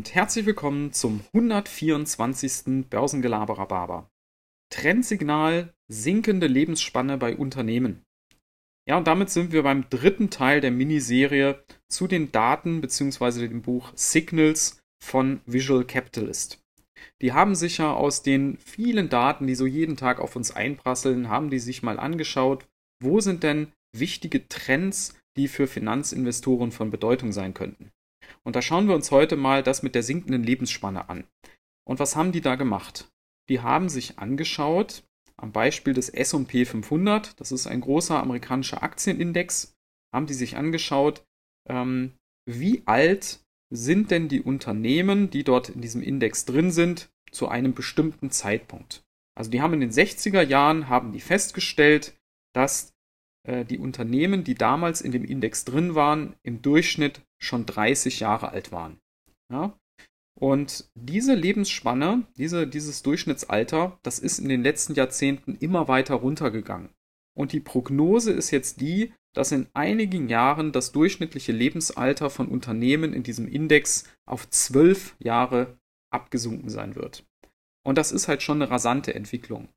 und herzlich willkommen zum 124. Börsengelaberer. Trendsignal sinkende Lebensspanne bei Unternehmen. Ja, und damit sind wir beim dritten Teil der Miniserie zu den Daten bzw. dem Buch Signals von Visual Capitalist. Die haben sich ja aus den vielen Daten, die so jeden Tag auf uns einprasseln, haben die sich mal angeschaut, wo sind denn wichtige Trends, die für Finanzinvestoren von Bedeutung sein könnten. Und da schauen wir uns heute mal das mit der sinkenden Lebensspanne an. Und was haben die da gemacht? Die haben sich angeschaut, am Beispiel des SP 500, das ist ein großer amerikanischer Aktienindex, haben die sich angeschaut, ähm, wie alt sind denn die Unternehmen, die dort in diesem Index drin sind, zu einem bestimmten Zeitpunkt. Also die haben in den 60er Jahren, haben die festgestellt, dass äh, die Unternehmen, die damals in dem Index drin waren, im Durchschnitt schon 30 Jahre alt waren. Ja? Und diese Lebensspanne, diese, dieses Durchschnittsalter, das ist in den letzten Jahrzehnten immer weiter runtergegangen. Und die Prognose ist jetzt die, dass in einigen Jahren das durchschnittliche Lebensalter von Unternehmen in diesem Index auf zwölf Jahre abgesunken sein wird. Und das ist halt schon eine rasante Entwicklung.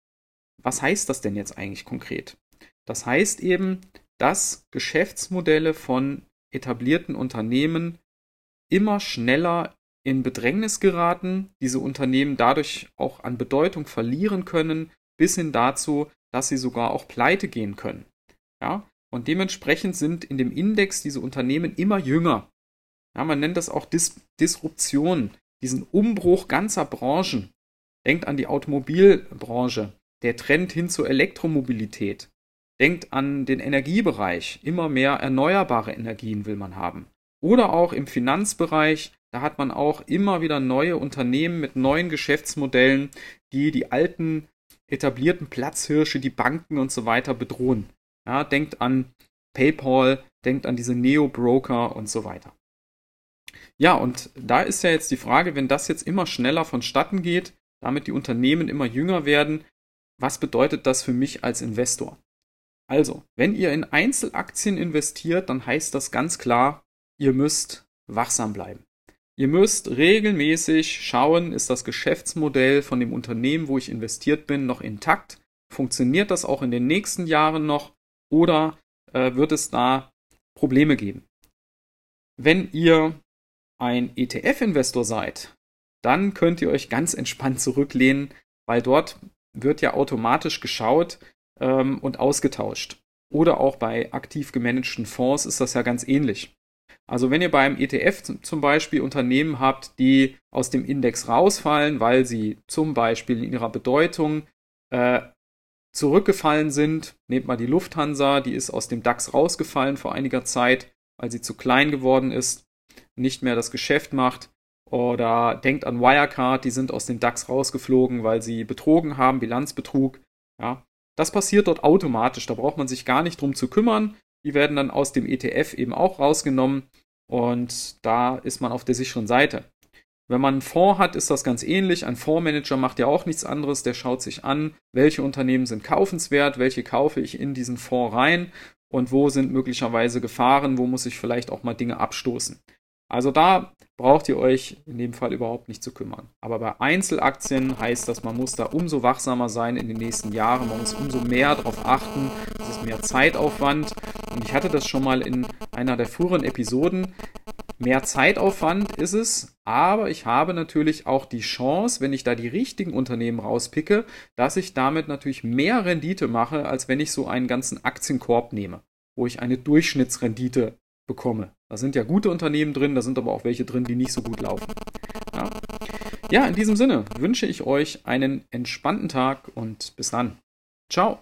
Was heißt das denn jetzt eigentlich konkret? Das heißt eben, dass Geschäftsmodelle von etablierten Unternehmen immer schneller in Bedrängnis geraten, diese Unternehmen dadurch auch an Bedeutung verlieren können, bis hin dazu, dass sie sogar auch pleite gehen können. Ja? Und dementsprechend sind in dem Index diese Unternehmen immer jünger. Ja, man nennt das auch Dis Disruption, diesen Umbruch ganzer Branchen. Denkt an die Automobilbranche, der Trend hin zur Elektromobilität. Denkt an den Energiebereich. Immer mehr erneuerbare Energien will man haben. Oder auch im Finanzbereich. Da hat man auch immer wieder neue Unternehmen mit neuen Geschäftsmodellen, die die alten etablierten Platzhirsche, die Banken und so weiter bedrohen. Ja, denkt an PayPal, denkt an diese Neo-Broker und so weiter. Ja, und da ist ja jetzt die Frage, wenn das jetzt immer schneller vonstatten geht, damit die Unternehmen immer jünger werden, was bedeutet das für mich als Investor? Also, wenn ihr in Einzelaktien investiert, dann heißt das ganz klar, ihr müsst wachsam bleiben. Ihr müsst regelmäßig schauen, ist das Geschäftsmodell von dem Unternehmen, wo ich investiert bin, noch intakt? Funktioniert das auch in den nächsten Jahren noch? Oder äh, wird es da Probleme geben? Wenn ihr ein ETF-Investor seid, dann könnt ihr euch ganz entspannt zurücklehnen, weil dort wird ja automatisch geschaut, ähm, und ausgetauscht. Oder auch bei aktiv gemanagten Fonds ist das ja ganz ähnlich. Also wenn ihr beim ETF zum Beispiel Unternehmen habt, die aus dem Index rausfallen, weil sie zum Beispiel in ihrer Bedeutung äh, zurückgefallen sind, nehmt mal die Lufthansa, die ist aus dem DAX rausgefallen vor einiger Zeit, weil sie zu klein geworden ist, nicht mehr das Geschäft macht. Oder denkt an Wirecard, die sind aus dem DAX rausgeflogen, weil sie betrogen haben, Bilanzbetrug. Ja, das passiert dort automatisch, da braucht man sich gar nicht drum zu kümmern. Die werden dann aus dem ETF eben auch rausgenommen und da ist man auf der sicheren Seite. Wenn man einen Fonds hat, ist das ganz ähnlich. Ein Fondsmanager macht ja auch nichts anderes. Der schaut sich an, welche Unternehmen sind kaufenswert, welche kaufe ich in diesen Fonds rein und wo sind möglicherweise Gefahren, wo muss ich vielleicht auch mal Dinge abstoßen. Also da braucht ihr euch in dem Fall überhaupt nicht zu kümmern. Aber bei Einzelaktien heißt das, man muss da umso wachsamer sein in den nächsten Jahren, man muss umso mehr darauf achten, es ist mehr Zeitaufwand. Und ich hatte das schon mal in einer der früheren Episoden. Mehr Zeitaufwand ist es, aber ich habe natürlich auch die Chance, wenn ich da die richtigen Unternehmen rauspicke, dass ich damit natürlich mehr Rendite mache, als wenn ich so einen ganzen Aktienkorb nehme, wo ich eine Durchschnittsrendite bekomme. Da sind ja gute Unternehmen drin, da sind aber auch welche drin, die nicht so gut laufen. Ja, ja in diesem Sinne wünsche ich euch einen entspannten Tag und bis dann. Ciao.